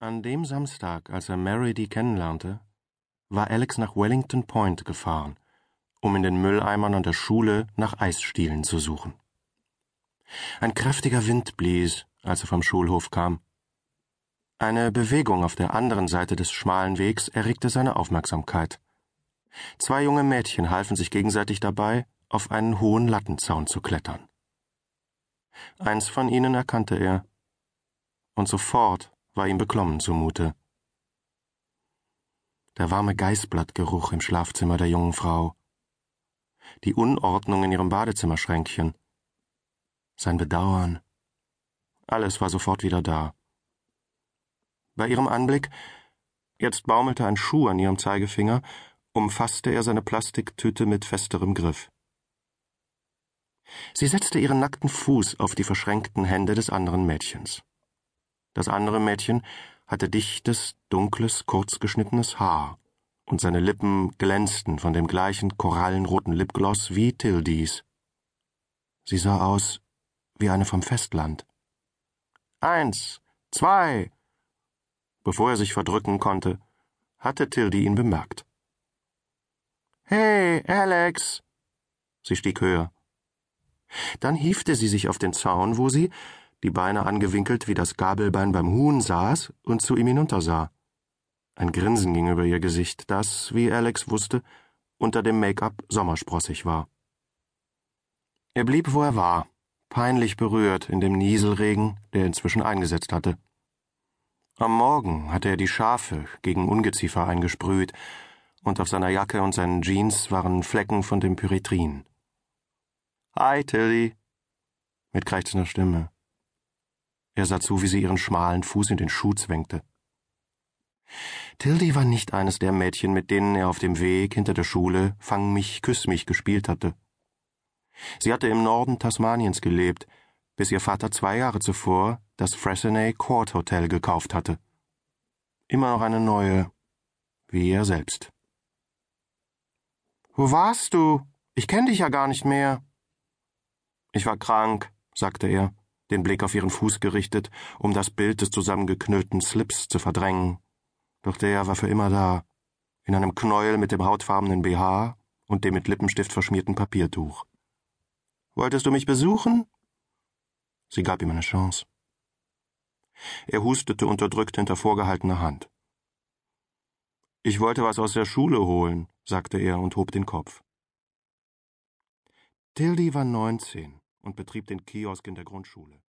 An dem Samstag, als er Meredy kennenlernte, war Alex nach Wellington Point gefahren, um in den Mülleimern an der Schule nach Eisstielen zu suchen. Ein kräftiger Wind blies, als er vom Schulhof kam. Eine Bewegung auf der anderen Seite des schmalen Wegs erregte seine Aufmerksamkeit. Zwei junge Mädchen halfen sich gegenseitig dabei, auf einen hohen Lattenzaun zu klettern. Eins von ihnen erkannte er, und sofort war ihm beklommen zumute. Der warme Geißblattgeruch im Schlafzimmer der jungen Frau, die Unordnung in ihrem Badezimmerschränkchen, sein Bedauern, alles war sofort wieder da. Bei ihrem Anblick, jetzt baumelte ein Schuh an ihrem Zeigefinger, umfasste er seine Plastiktüte mit festerem Griff. Sie setzte ihren nackten Fuß auf die verschränkten Hände des anderen Mädchens. Das andere Mädchen hatte dichtes, dunkles, kurzgeschnittenes Haar, und seine Lippen glänzten von dem gleichen korallenroten Lipgloss wie Tildys. Sie sah aus wie eine vom Festland. Eins, zwei. Bevor er sich verdrücken konnte, hatte Tildy ihn bemerkt. Hey, Alex! Sie stieg höher. Dann hiefte sie sich auf den Zaun, wo sie, die Beine angewinkelt wie das Gabelbein beim Huhn saß und zu ihm hinuntersah. Ein Grinsen ging über ihr Gesicht, das, wie Alex wusste, unter dem Make-up sommersprossig war. Er blieb, wo er war, peinlich berührt in dem Nieselregen, der inzwischen eingesetzt hatte. Am Morgen hatte er die Schafe gegen Ungeziefer eingesprüht, und auf seiner Jacke und seinen Jeans waren Flecken von dem Pyretrin. Hi, Tilly, mit krächzender Stimme. Er sah zu, wie sie ihren schmalen Fuß in den Schuh zwängte. Tildy war nicht eines der Mädchen, mit denen er auf dem Weg hinter der Schule Fang mich, küss mich gespielt hatte. Sie hatte im Norden Tasmaniens gelebt, bis ihr Vater zwei Jahre zuvor das Fressonay Court Hotel gekauft hatte. Immer noch eine neue, wie er selbst. Wo warst du? Ich kenn dich ja gar nicht mehr. Ich war krank, sagte er den Blick auf ihren Fuß gerichtet, um das Bild des zusammengeknüllten Slips zu verdrängen. Doch der war für immer da, in einem Knäuel mit dem hautfarbenen BH und dem mit Lippenstift verschmierten Papiertuch. Wolltest du mich besuchen? Sie gab ihm eine Chance. Er hustete unterdrückt hinter vorgehaltener Hand. Ich wollte was aus der Schule holen, sagte er und hob den Kopf. Tildy war neunzehn und betrieb den Kiosk in der Grundschule.